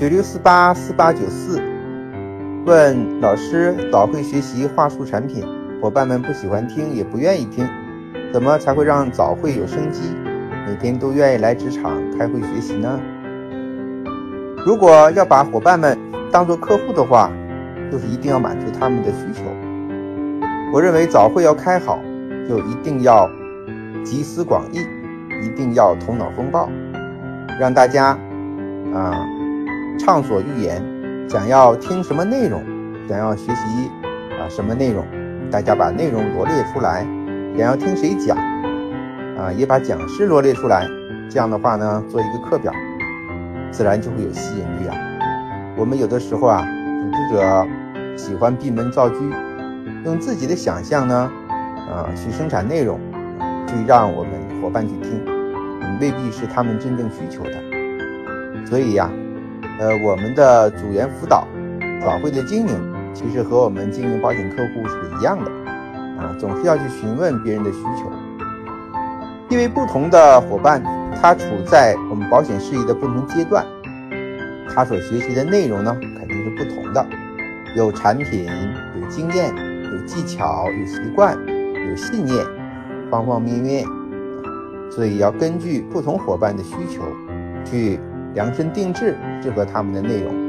九六四八四八九四问老师：早会学习话术产品，伙伴们不喜欢听，也不愿意听，怎么才会让早会有生机，每天都愿意来职场开会学习呢？如果要把伙伴们当做客户的话，就是一定要满足他们的需求。我认为早会要开好，就一定要集思广益，一定要头脑风暴，让大家啊畅所欲言，想要听什么内容，想要学习啊什么内容，大家把内容罗列出来，想要听谁讲啊也把讲师罗列出来。这样的话呢，做一个课表，自然就会有吸引力啊。我们有的时候啊，组织者喜欢闭门造车。用自己的想象呢，啊，去生产内容，去让我们伙伴去听，未必是他们真正需求的。所以呀，呃，我们的组员辅导、早会的经营，其实和我们经营保险客户是一样的，啊，总是要去询问别人的需求。因为不同的伙伴，他处在我们保险事业的不同阶段，他所学习的内容呢，肯定是不同的，有产品，有经验。有技巧，有习惯，有信念，方方面面，所以要根据不同伙伴的需求，去量身定制适合他们的内容。